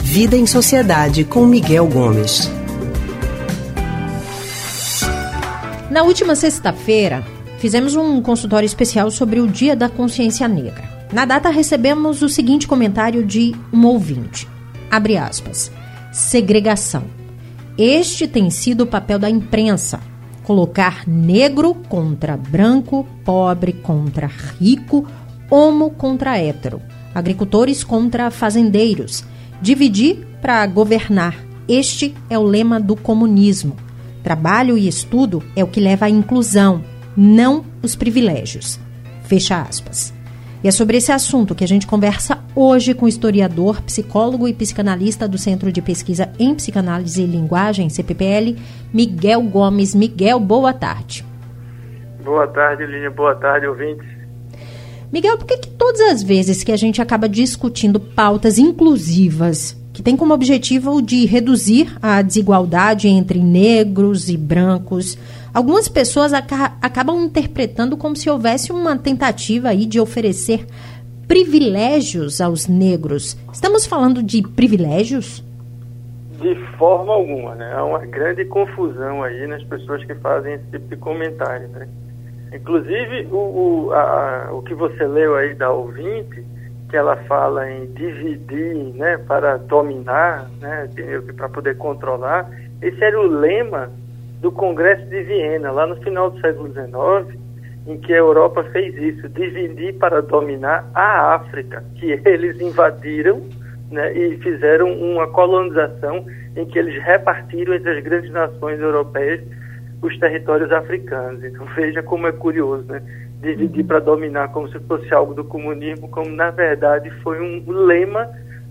Vida em Sociedade com Miguel Gomes. Na última sexta-feira, fizemos um consultório especial sobre o Dia da Consciência Negra. Na data, recebemos o seguinte comentário de um ouvinte. Abre aspas. Segregação. Este tem sido o papel da imprensa. Colocar negro contra branco, pobre contra rico, homo contra hétero, agricultores contra fazendeiros. Dividir para governar. Este é o lema do comunismo. Trabalho e estudo é o que leva à inclusão, não os privilégios. Fecha aspas. E é sobre esse assunto que a gente conversa hoje com o historiador, psicólogo e psicanalista do Centro de Pesquisa em Psicanálise e Linguagem, CPPL, Miguel Gomes. Miguel, boa tarde. Boa tarde, Línia. Boa tarde, ouvintes. Miguel, por que, que todas as vezes que a gente acaba discutindo pautas inclusivas que tem como objetivo de reduzir a desigualdade entre negros e brancos. Algumas pessoas aca acabam interpretando como se houvesse uma tentativa aí de oferecer privilégios aos negros. Estamos falando de privilégios? De forma alguma, né? Há uma grande confusão aí nas pessoas que fazem esse tipo de comentário, né? Inclusive, o, o, a, o que você leu aí da ouvinte, que ela fala em dividir né, para dominar, né, para poder controlar, esse era o lema do Congresso de Viena, lá no final do século XIX, em que a Europa fez isso, dividir para dominar a África, que eles invadiram né, e fizeram uma colonização em que eles repartiram entre as grandes nações europeias os territórios africanos. Então veja como é curioso, né? dividir para dominar como se fosse algo do comunismo, como na verdade foi um lema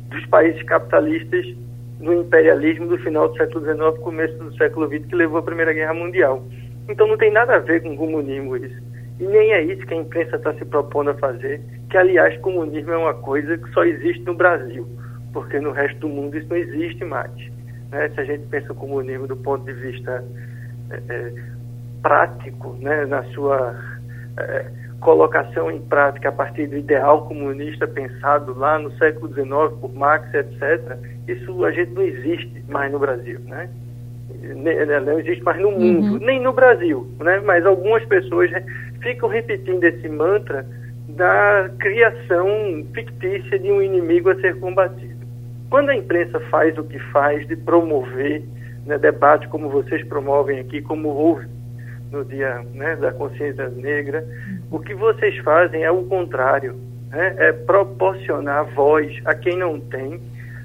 dos países capitalistas no imperialismo do final do século XIX, começo do século XX, que levou à Primeira Guerra Mundial. Então não tem nada a ver com comunismo isso. E nem é isso que a imprensa está se propondo a fazer, que aliás comunismo é uma coisa que só existe no Brasil, porque no resto do mundo isso não existe mais. Né? Se a gente pensa o comunismo do ponto de vista é, é, prático, né? na sua é, colocação em prática a partir do ideal comunista pensado lá no século XIX por Marx, etc., isso a gente não existe mais no Brasil, né? né não existe mais no mundo, uhum. nem no Brasil, né? Mas algumas pessoas ficam repetindo esse mantra da criação fictícia de um inimigo a ser combatido. Quando a imprensa faz o que faz de promover né, debate como vocês promovem aqui, como houve no Dia né, da Consciência Negra, o que vocês fazem é o contrário, né? é proporcionar voz a quem não tem,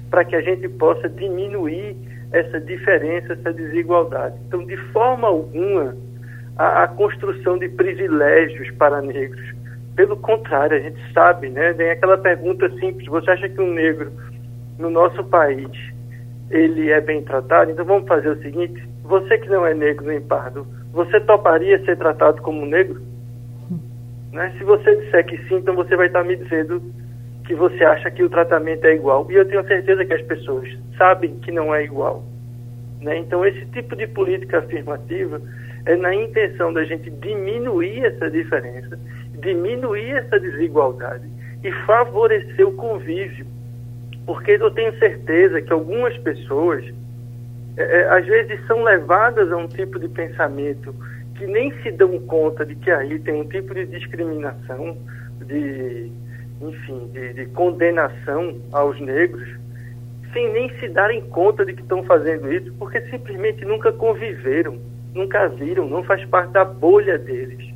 para que a gente possa diminuir essa diferença, essa desigualdade. Então, de forma alguma, a, a construção de privilégios para negros. Pelo contrário, a gente sabe, né? Tem aquela pergunta simples: você acha que um negro no nosso país ele é bem tratado? Então vamos fazer o seguinte: você que não é negro nem pardo, você toparia ser tratado como negro? Né? Se você disser que sim, então você vai estar me dizendo que você acha que o tratamento é igual. E eu tenho certeza que as pessoas sabem que não é igual. Né? Então, esse tipo de política afirmativa é na intenção da gente diminuir essa diferença, diminuir essa desigualdade e favorecer o convívio. Porque eu tenho certeza que algumas pessoas é, é, às vezes são levadas a um tipo de pensamento que nem se dão conta de que aí tem um tipo de discriminação, de, enfim, de, de condenação aos negros, sem nem se darem conta de que estão fazendo isso, porque simplesmente nunca conviveram, nunca viram, não faz parte da bolha deles.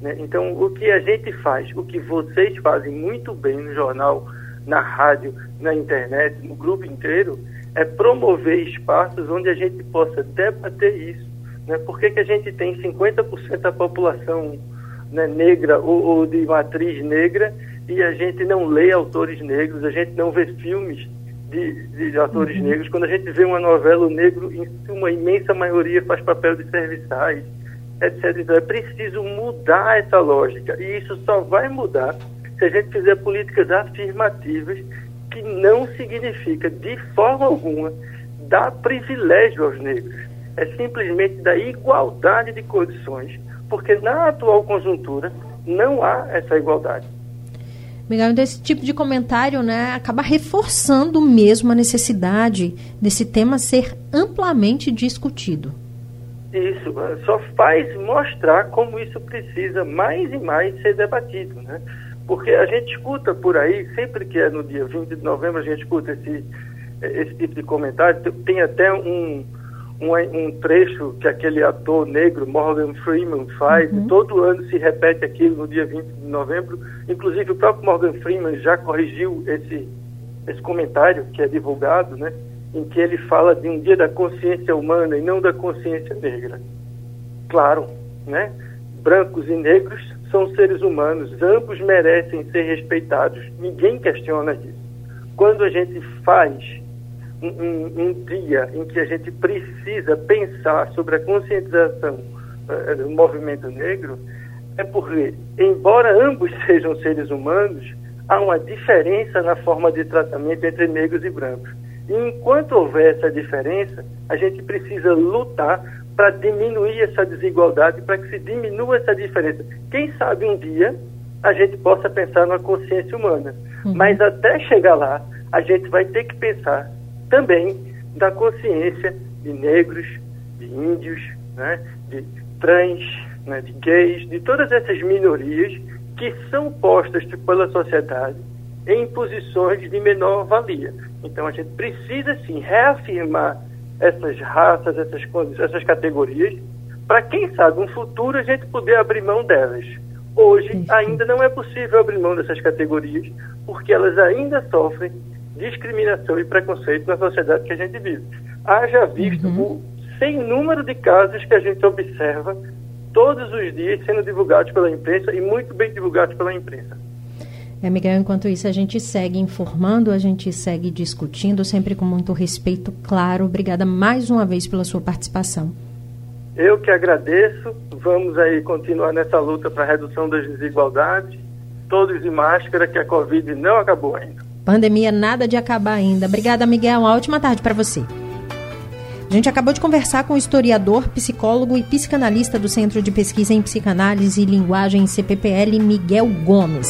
Né? Então, o que a gente faz, o que vocês fazem muito bem no jornal, na rádio, na internet, no grupo inteiro, é promover espaços onde a gente possa debater isso. Né? Por que, que a gente tem 50% da população né, negra ou, ou, de matriz negra e a gente não lê autores negros, a gente não vê filmes de, de autores uhum. negros. Quando a gente vê uma novela, o negro, em uma imensa maioria, faz papel de serviçais, etc. Então é preciso mudar essa lógica. E isso só vai mudar se a gente fizer políticas afirmativas que não significa de forma alguma dar privilégio aos negros. É simplesmente da igualdade de condições, porque na atual conjuntura não há essa igualdade. Miguel, então esse tipo de comentário né, acaba reforçando mesmo a necessidade desse tema ser amplamente discutido. Isso, só faz mostrar como isso precisa mais e mais ser debatido, né? Porque a gente escuta por aí, sempre que é no dia 20 de novembro, a gente escuta esse, esse tipo de comentário. Tem até um, um, um trecho que aquele ator negro, Morgan Freeman, faz, uhum. todo ano se repete aquilo no dia 20 de novembro. Inclusive, o próprio Morgan Freeman já corrigiu esse, esse comentário que é divulgado, né? Em que ele fala de um dia da consciência humana e não da consciência negra. Claro, né? Brancos e negros são seres humanos, ambos merecem ser respeitados, ninguém questiona isso. Quando a gente faz um, um, um dia em que a gente precisa pensar sobre a conscientização uh, do movimento negro, é porque, embora ambos sejam seres humanos, há uma diferença na forma de tratamento entre negros e brancos. E enquanto houver essa diferença, a gente precisa lutar para diminuir essa desigualdade, para que se diminua essa diferença. Quem sabe um dia a gente possa pensar na consciência humana. Uhum. Mas até chegar lá, a gente vai ter que pensar também da consciência de negros, de índios, né, de trans, né, de gays, de todas essas minorias que são postas pela sociedade em posições de menor valia. Então a gente precisa sim reafirmar essas raças, essas, essas categorias, para quem sabe no futuro a gente poder abrir mão delas. Hoje ainda não é possível abrir mão dessas categorias, porque elas ainda sofrem discriminação e preconceito na sociedade que a gente vive. Haja visto uhum. o sem número de casos que a gente observa todos os dias sendo divulgados pela imprensa e muito bem divulgados pela imprensa. É, Miguel, enquanto isso a gente segue informando, a gente segue discutindo, sempre com muito respeito, claro. Obrigada mais uma vez pela sua participação. Eu que agradeço. Vamos aí continuar nessa luta para a redução das desigualdades. Todos de máscara, que a Covid não acabou ainda. Pandemia nada de acabar ainda. Obrigada, Miguel. Uma ótima tarde para você. A gente acabou de conversar com o historiador, psicólogo e psicanalista do Centro de Pesquisa em Psicanálise e Linguagem CPPL, Miguel Gomes.